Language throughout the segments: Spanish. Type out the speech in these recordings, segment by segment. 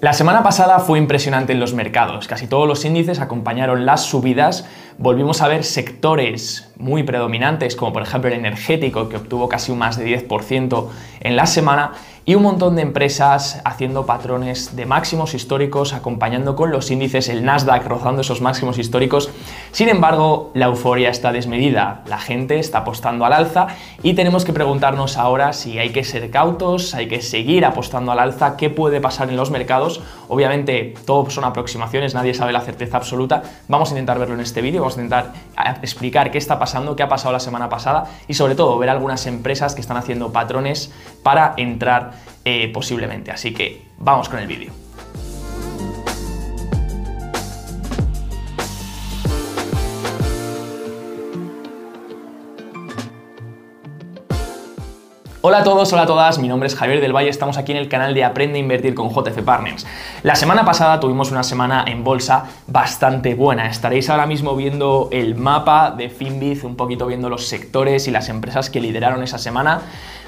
La semana pasada fue impresionante en los mercados, casi todos los índices acompañaron las subidas, volvimos a ver sectores muy predominantes como por ejemplo el energético que obtuvo casi un más de 10% en la semana y un montón de empresas haciendo patrones de máximos históricos, acompañando con los índices, el Nasdaq rozando esos máximos históricos. Sin embargo, la euforia está desmedida, la gente está apostando al alza y tenemos que preguntarnos ahora si hay que ser cautos, hay que seguir apostando al alza, qué puede pasar en los mercados. Obviamente, todo son aproximaciones, nadie sabe la certeza absoluta. Vamos a intentar verlo en este vídeo, vamos a intentar explicar qué está pasando, qué ha pasado la semana pasada y sobre todo ver algunas empresas que están haciendo patrones para entrar eh, posiblemente. Así que vamos con el vídeo. Hola a todos, hola a todas, mi nombre es Javier del Valle, estamos aquí en el canal de Aprende a Invertir con JF Partners. La semana pasada tuvimos una semana en bolsa bastante buena, estaréis ahora mismo viendo el mapa de Finbiz, un poquito viendo los sectores y las empresas que lideraron esa semana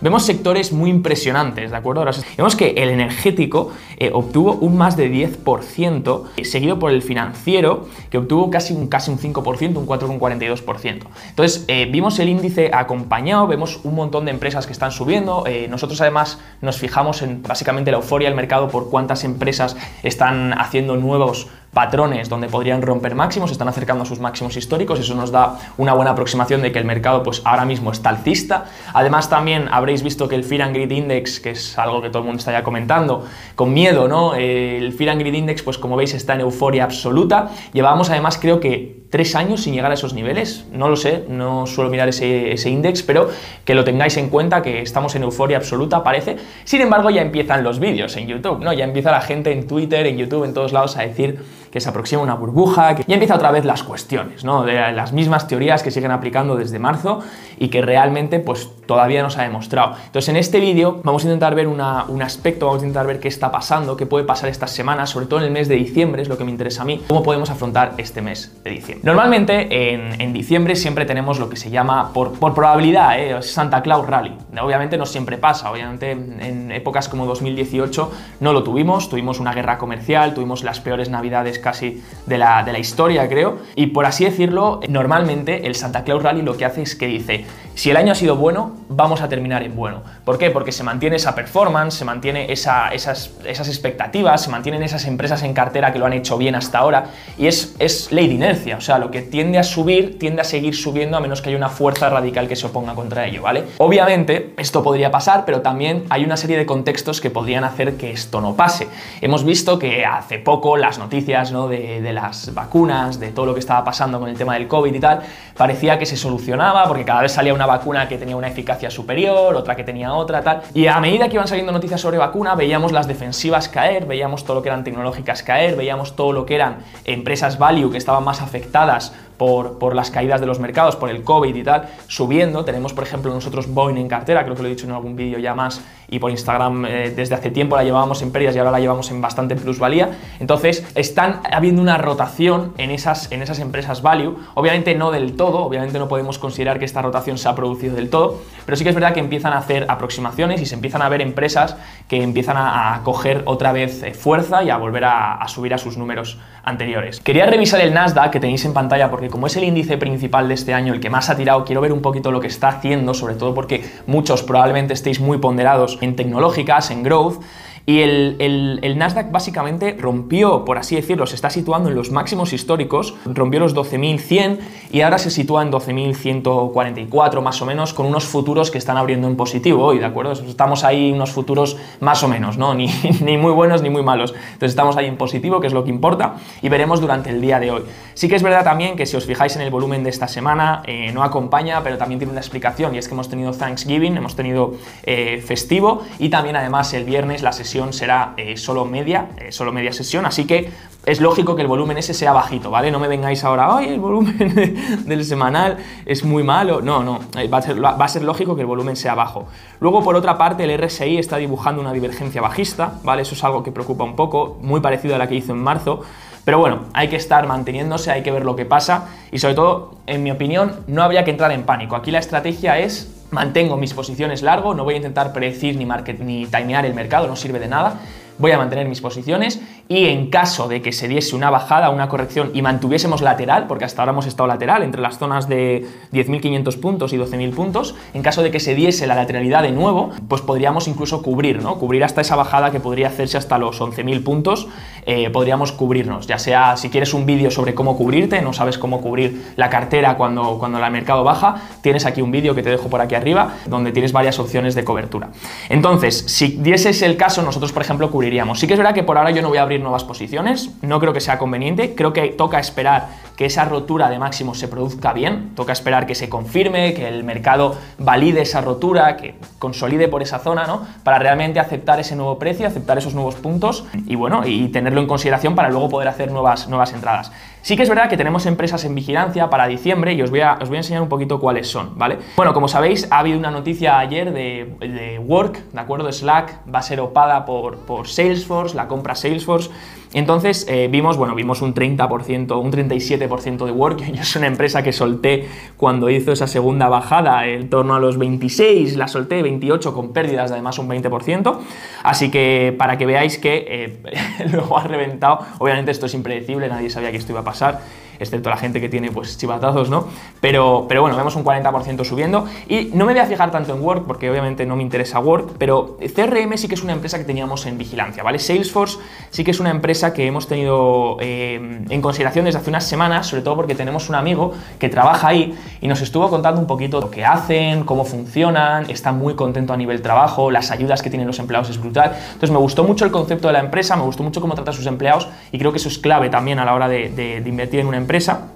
vemos sectores muy impresionantes, ¿de acuerdo? Ahora, vemos que el energético eh, obtuvo un más de 10%, seguido por el financiero, que obtuvo casi un, casi un 5%, un 4,42%. Entonces, eh, vimos el índice acompañado, vemos un montón de empresas que están subiendo. Eh, nosotros, además, nos fijamos en básicamente la euforia del mercado por cuántas empresas están haciendo nuevos patrones donde podrían romper máximos, están acercando a sus máximos históricos, eso nos da una buena aproximación de que el mercado pues ahora mismo está alcista. Además también habréis visto que el Fear and Greed Index, que es algo que todo el mundo está ya comentando, con miedo, ¿no? El Fear and Greed Index pues como veis está en euforia absoluta. Llevamos además creo que tres años sin llegar a esos niveles, no lo sé, no suelo mirar ese, ese index, pero que lo tengáis en cuenta, que estamos en euforia absoluta, parece. Sin embargo, ya empiezan los vídeos en YouTube, ¿no? Ya empieza la gente en Twitter, en YouTube, en todos lados a decir que se aproxima una burbuja, que ya empieza otra vez las cuestiones, ¿no? De las mismas teorías que siguen aplicando desde marzo y que realmente pues todavía no se ha demostrado. Entonces en este vídeo vamos a intentar ver un aspecto, vamos a intentar ver qué está pasando, qué puede pasar estas semanas, sobre todo en el mes de diciembre, es lo que me interesa a mí, cómo podemos afrontar este mes de diciembre. Normalmente en, diciembre siempre tenemos lo que se llama, por, probabilidad, ¿eh? Santa Claus Rally. Obviamente no siempre pasa, obviamente en épocas como 2018 no lo tuvimos, tuvimos una guerra comercial, tuvimos las peores navidades casi de la, de la historia, creo, y por así decirlo, normalmente el Santa Claus Rally lo que hace es que dice, si el año ha sido bueno, vamos a terminar en bueno. ¿Por qué? Porque se mantiene esa performance, se mantiene esas, esas, expectativas, se mantienen esas empresas en cartera que lo han hecho bien hasta ahora y es, es ley de inercia, o sea, lo que tiende a subir, tiende a seguir subiendo a menos que haya una fuerza radical que se oponga contra ello, ¿vale? Obviamente, esto podría pasar, pero también hay una serie de contextos que podrían hacer que esto no pase. Hemos visto que hace poco las noticias de, de las vacunas, de todo lo que estaba pasando con el tema del COVID y tal, parecía que se solucionaba porque cada vez salía una vacuna que tenía una eficacia superior, otra que tenía otra, tal. Y a medida que iban saliendo noticias sobre vacuna, veíamos las defensivas caer, veíamos todo lo que eran tecnológicas caer, veíamos todo lo que eran empresas value que estaban más afectadas por, las caídas de los mercados, por el COVID y tal, subiendo. Tenemos, por ejemplo, nosotros Boeing en cartera, creo que lo he dicho en algún vídeo ya más, y por Instagram eh, desde hace tiempo la llevábamos en pérdidas y ahora la llevamos en bastante plusvalía. Entonces, están habiendo una rotación en esas, en esas empresas value. Obviamente no del todo, obviamente no podemos considerar que esta rotación se ha producido del todo, pero sí que es verdad que empiezan a hacer aproximaciones y se empiezan a ver empresas que empiezan a, coger otra vez eh, fuerza y a volver a subir a sus números anteriores. Quería revisar el Nasdaq que tenéis en pantalla porque como es el índice principal de este año, el que más ha tirado, quiero ver un poquito lo que está haciendo, sobre todo porque muchos probablemente estéis muy ponderados en tecnológicas, en growth, y el, Nasdaq básicamente rompió, por así decirlo, se está situando en los máximos históricos, rompió los 12.100 y ahora se sitúa en 12.144 más o menos, con unos futuros que están abriendo en positivo hoy, ¿de acuerdo? Estamos ahí unos futuros más o menos, ¿no? Ni, ni muy buenos ni muy malos. Entonces estamos ahí en positivo, que es lo que importa, y veremos durante el día de hoy. Sí que es verdad también que si os fijáis en el volumen de esta semana, eh, no acompaña, pero también tiene una explicación, y es que hemos tenido Thanksgiving, hemos tenido eh, festivo, y también además el viernes la sesión será eh, solo media, eh, solo media sesión, así que es lógico que el volumen ese sea bajito, ¿vale? No me vengáis ahora, ay, el volumen del semanal es muy malo. No, no, eh, va a, ser, va a ser lógico que el volumen sea bajo. Luego, por otra parte, el RSI está dibujando una divergencia bajista, ¿vale? Eso es algo que preocupa un poco, muy parecido a la que hizo en marzo. Pero bueno, hay que estar manteniéndose, hay que ver lo que pasa y sobre todo, en mi opinión, no habría que entrar en pánico. Aquí la estrategia es mantengo mis posiciones largo, no voy a intentar predecir ni, market, ni timear el mercado, no sirve de nada, voy a mantener mis posiciones y en caso de que se diese una bajada, una corrección y mantuviésemos lateral, porque hasta ahora hemos estado lateral entre las zonas de 10.500 puntos y 12.000 puntos, en caso de que se diese la lateralidad de nuevo, pues podríamos incluso cubrir, ¿no? Cubrir hasta esa bajada que podría hacerse hasta los 11.000 puntos, eh, podríamos cubrirnos, ya sea si quieres un vídeo sobre cómo cubrirte, no sabes cómo cubrir la cartera cuando, cuando el mercado baja, tienes aquí un vídeo que te dejo por aquí arriba, donde tienes varias opciones de cobertura. Entonces, si dieses el caso, nosotros, por ejemplo, cubriríamos. Sí que es verdad que por ahora yo no voy a abrir nuevas posiciones, no creo que sea conveniente, creo que toca esperar que esa rotura de máximo se produzca bien, toca esperar que se confirme, que el mercado valide esa rotura, que consolide por esa zona, ¿no? Para realmente aceptar ese nuevo precio, aceptar esos nuevos puntos y bueno, y en consideración para luego poder hacer nuevas, nuevas entradas. Sí que es verdad que tenemos empresas en vigilancia para diciembre y os voy, a, os voy a enseñar un poquito cuáles son, ¿vale? Bueno, como sabéis, ha habido una noticia ayer de, Work, ¿de acuerdo? Slack va a ser opada por, por Salesforce, la compra Salesforce. Entonces eh, vimos, bueno, vimos un 30%, un 37% de Work. Yo es una empresa que solté cuando hizo esa segunda bajada en torno a los 26, la solté 28 con pérdidas de además un 20%. Así que para que veáis que eh, luego ha reventado, obviamente esto es impredecible, nadie sabía que esto iba a pasar pasar excepto la gente que tiene pues chivatazos, ¿no? Pero, pero bueno, vemos un 40% subiendo y no me voy a fijar tanto en Work porque obviamente no me interesa Work, pero CRM sí que es una empresa que teníamos en vigilancia, ¿vale? Salesforce sí que es una empresa que hemos tenido eh, en consideración desde hace unas semanas, sobre todo porque tenemos un amigo que trabaja ahí y nos estuvo contando un poquito lo que hacen, cómo funcionan, está muy contento a nivel trabajo, las ayudas que tienen los empleados es brutal. Entonces me gustó mucho el concepto de la empresa, me gustó mucho cómo trata a sus empleados y creo que eso es clave también a la hora de, de invertir en una empresa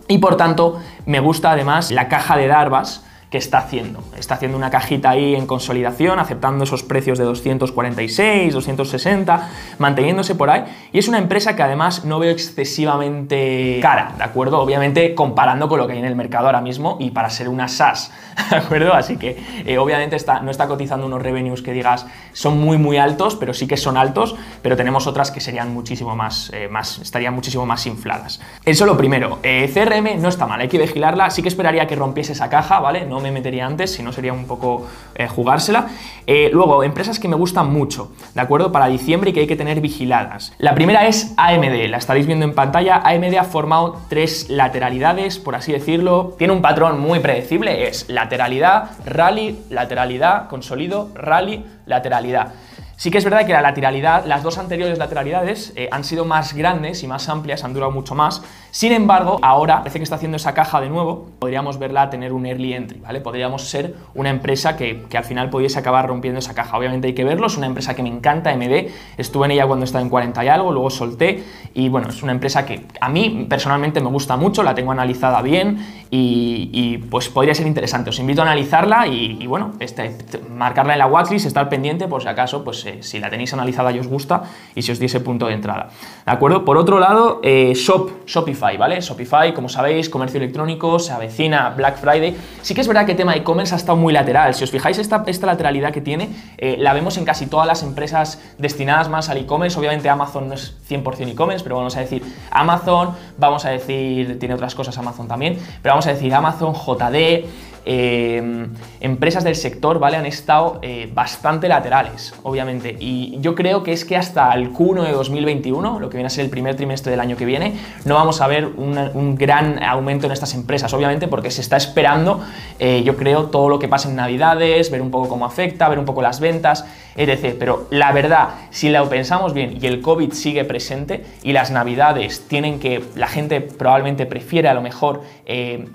y por tanto me gusta además la caja de Darvas que está haciendo. Está haciendo una cajita ahí en consolidación, aceptando esos precios de 246, 260, manteniéndose por ahí. Y es una empresa que además no veo excesivamente cara, ¿de acuerdo? Obviamente comparando con lo que hay en el mercado ahora mismo y para ser una SaaS, ¿de acuerdo? Así que eh, obviamente está, no está cotizando unos revenues que digas son muy muy altos, pero sí que son altos, pero tenemos otras que serían muchísimo más, eh, más estarían muchísimo más infladas. Eso lo primero. Eh, CRM no está mal, hay que vigilarla, sí que esperaría que rompiese esa caja, ¿vale? No me metería antes, si no sería un poco eh, jugársela. Eh, luego, empresas que me gustan mucho, ¿de acuerdo? Para diciembre y que hay que tener vigiladas. La primera es AMD, la estaréis viendo en pantalla. AMD ha formado tres lateralidades, por así decirlo. Tiene un patrón muy predecible, es lateralidad, rally, lateralidad, consolido, rally, lateralidad. Sí que es verdad que la lateralidad, las dos anteriores lateralidades eh, han sido más grandes y más amplias, han durado mucho más. Sin embargo, ahora parece que está haciendo esa caja de nuevo, podríamos verla tener un early entry, ¿vale? Podríamos ser una empresa que, que, al final pudiese acabar rompiendo esa caja. Obviamente hay que verlo, es una empresa que me encanta, MD, estuve en ella cuando estaba en 40 y algo, luego solté y bueno, es una empresa que a mí personalmente me gusta mucho, la tengo analizada bien y, pues podría ser interesante. Os invito a analizarla y, bueno, este, marcarla en la watchlist, estar pendiente por si acaso, pues si la tenéis analizada y os gusta y si os diese punto de entrada. ¿De acuerdo? Por otro lado, eh, Shop, Shopify, ¿vale? Shopify, como sabéis, comercio electrónico, se avecina Black Friday. Sí que es verdad que el tema e-commerce ha estado muy lateral. Si os fijáis, esta, esta lateralidad que tiene, eh, la vemos en casi todas las empresas destinadas más al e-commerce. Obviamente Amazon no es 100% e-commerce, pero vamos a decir Amazon, vamos a decir, tiene otras cosas Amazon también, pero vamos a decir Amazon, JD, eh, empresas del sector, ¿vale? Han estado eh, bastante laterales, obviamente. Y yo creo que es que hasta el Q1 de 2021, lo que viene a ser el primer trimestre del año que viene, no vamos a ver un gran aumento en estas empresas, obviamente, porque se está esperando, eh, yo creo, todo lo que pasa en Navidades, ver un poco cómo afecta, ver un poco las ventas, etc. Pero la verdad, si lo pensamos bien y el COVID sigue presente y las Navidades tienen que, la gente probablemente prefiere a lo mejor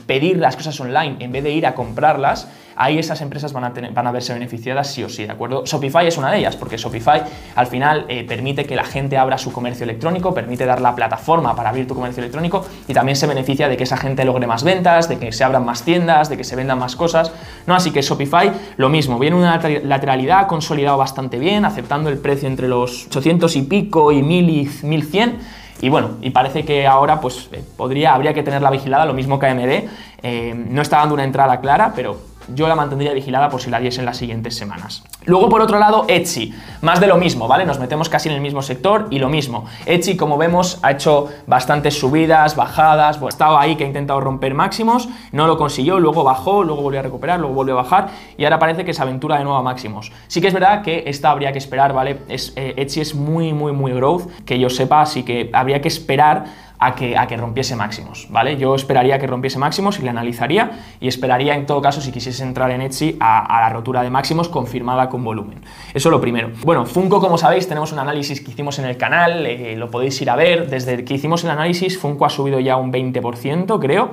pedir las cosas online en vez de ir a comprarlas, ahí esas empresas van a, tener, van a verse beneficiadas sí o sí, ¿de acuerdo? Shopify es una de ellas, porque Shopify al final eh, permite que la gente abra su comercio electrónico, permite dar la plataforma para abrir tu comercio electrónico y también se beneficia de que esa gente logre más ventas, de que se abran más tiendas, de que se vendan más cosas, ¿no? Así que Shopify, lo mismo, viene una lateralidad, consolidado bastante bien, aceptando el precio entre los 800 y pico y 1000 y 1100 y bueno, y parece que ahora pues eh, podría, habría que tenerla vigilada, lo mismo que AMD. Eh, no está dando una entrada clara, pero yo la mantendría vigilada por si la diese en las siguientes semanas. Luego, por otro lado, Etsy, más de lo mismo, ¿vale? Nos metemos casi en el mismo sector y lo mismo. Etsy, como vemos, ha hecho bastantes subidas, bajadas, bueno, estaba ahí que ha intentado romper máximos, no lo consiguió, luego bajó, luego volvió a recuperar, luego volvió a bajar y ahora parece que se aventura de nuevo a máximos. Sí que es verdad que esta habría que esperar, ¿vale? Es, eh, Etsy es muy, muy, muy growth, que yo sepa, así que habría que esperar a que, a que rompiese máximos, ¿vale? Yo esperaría que rompiese máximos y le analizaría y esperaría en todo caso si quisiese entrar en Etsy a, la rotura de máximos confirmada con volumen. Eso lo primero. Bueno, Funko, como sabéis, tenemos un análisis que hicimos en el canal, eh, lo podéis ir a ver. Desde que hicimos el análisis, Funko ha subido ya un 20%, creo.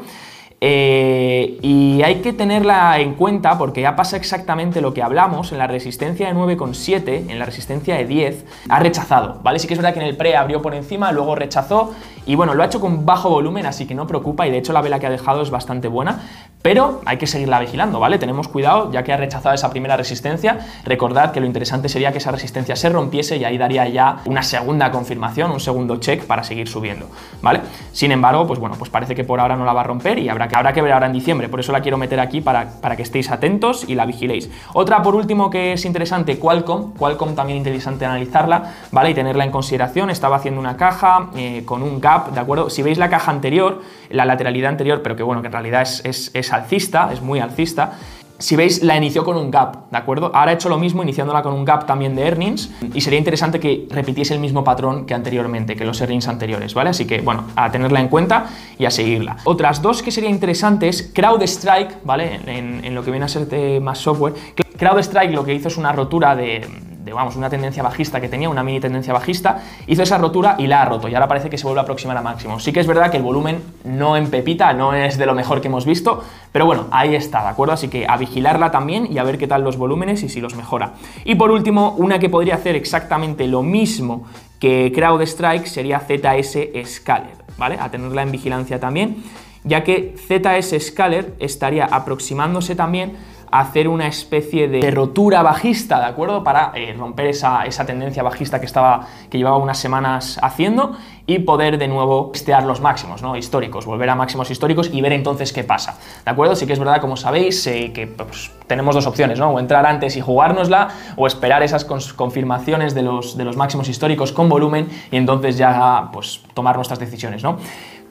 Eh, y hay que tenerla en cuenta porque ya pasa exactamente lo que hablamos en la resistencia de 9,7, en la resistencia de 10, ha rechazado, ¿vale? Sí que es verdad que en el pre abrió por encima, luego rechazó y bueno, lo ha hecho con bajo volumen, así que no preocupa y de hecho la vela que ha dejado es bastante buena, pero hay que seguirla vigilando, ¿vale? Tenemos cuidado, ya que ha rechazado esa primera resistencia, recordad que lo interesante sería que esa resistencia se rompiese y ahí daría ya una segunda confirmación, un segundo check para seguir subiendo, ¿vale? Sin embargo, pues bueno, pues parece que por ahora no la va a romper y habrá que, habrá que ver ahora en diciembre, por eso la quiero meter aquí para, para que estéis atentos y la vigiléis. Otra, por último, que es interesante, Qualcomm, Qualcomm también interesante analizarla, ¿vale? Y tenerla en consideración, estaba haciendo una caja eh, con un ¿de acuerdo? Si veis la caja anterior, la lateralidad anterior, pero que bueno, que en realidad es, es alcista, es muy alcista. Si veis, la inició con un gap, ¿de acuerdo? Ahora ha hecho lo mismo, iniciándola con un gap también de earnings, y sería interesante que repitiese el mismo patrón que anteriormente, que los earnings anteriores, ¿vale? Así que, bueno, a tenerla en cuenta y a seguirla. Otras dos que serían interesantes, CrowdStrike, ¿vale? En, en lo que viene a ser más software. CrowdStrike lo que hizo es una rotura de de vamos, una tendencia bajista que tenía, una mini tendencia bajista, hizo esa rotura y la ha roto y ahora parece que se vuelve a aproximar a máximo. Sí que es verdad que el volumen no en pepita, no es de lo mejor que hemos visto, pero bueno, ahí está, ¿de acuerdo? Así que a vigilarla también y a ver qué tal los volúmenes y si los mejora. Y por último, una que podría hacer exactamente lo mismo que CrowdStrike sería ZS Scaler, ¿vale? A tenerla en vigilancia también, ya que ZS Scaler estaría aproximándose también hacer una especie de rotura bajista, ¿de acuerdo? Para eh, romper esa, tendencia bajista que, estaba, que llevaba unas semanas haciendo y poder de nuevo testear los máximos ¿no? históricos, volver a máximos históricos y ver entonces qué pasa. ¿De acuerdo? Sí que es verdad, como sabéis, eh, que pues, tenemos dos opciones, ¿no? O entrar antes y jugárnosla o esperar esas confirmaciones de los, de los máximos históricos con volumen y entonces ya pues, tomar nuestras decisiones, ¿no?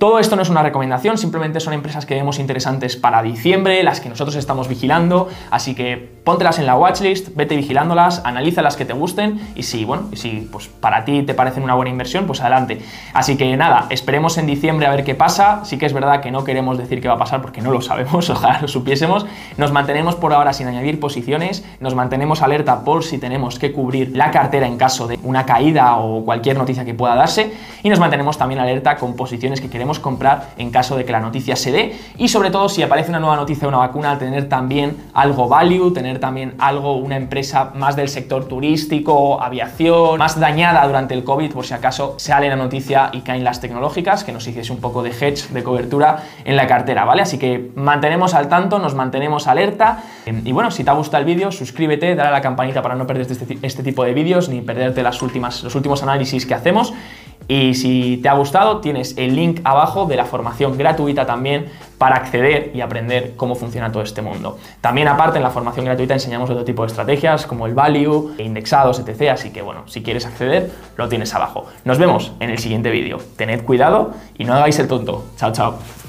Todo esto no es una recomendación, simplemente son empresas que vemos interesantes para diciembre, las que nosotros estamos vigilando, así que póntelas en la watchlist, vete vigilándolas, analiza las que te gusten y si, bueno, si pues para ti te parecen una buena inversión, pues adelante. Así que nada, esperemos en diciembre a ver qué pasa. Sí que es verdad que no queremos decir qué va a pasar porque no lo sabemos, ojalá lo supiésemos. Nos mantenemos por ahora sin añadir posiciones, nos mantenemos alerta por si tenemos que cubrir la cartera en caso de una caída o cualquier noticia que pueda darse y nos mantenemos también alerta con posiciones que queremos comprar en caso de que la noticia se dé. Y sobre todo si aparece una nueva noticia de una vacuna, tener también algo value, tener también algo, una empresa más del sector turístico, aviación, más dañada durante el COVID por si acaso sale la noticia y caen las tecnológicas, que nos hiciese un poco de hedge, de cobertura en la cartera, ¿vale? Así que mantenemos al tanto, nos mantenemos alerta. Y bueno, si te ha gustado el vídeo, suscríbete, dale a la campanita para no perderte este, este tipo de vídeos ni perderte las últimas, los últimos análisis que hacemos y si te ha gustado, tienes el link abajo de la formación gratuita también para acceder y aprender cómo funciona todo este mundo. También aparte en la formación gratuita enseñamos otro tipo de estrategias como el value, indexados, etc. Así que bueno, si quieres acceder, lo tienes abajo. Nos vemos en el siguiente vídeo. Tened cuidado y no hagáis el tonto. Chao, chao.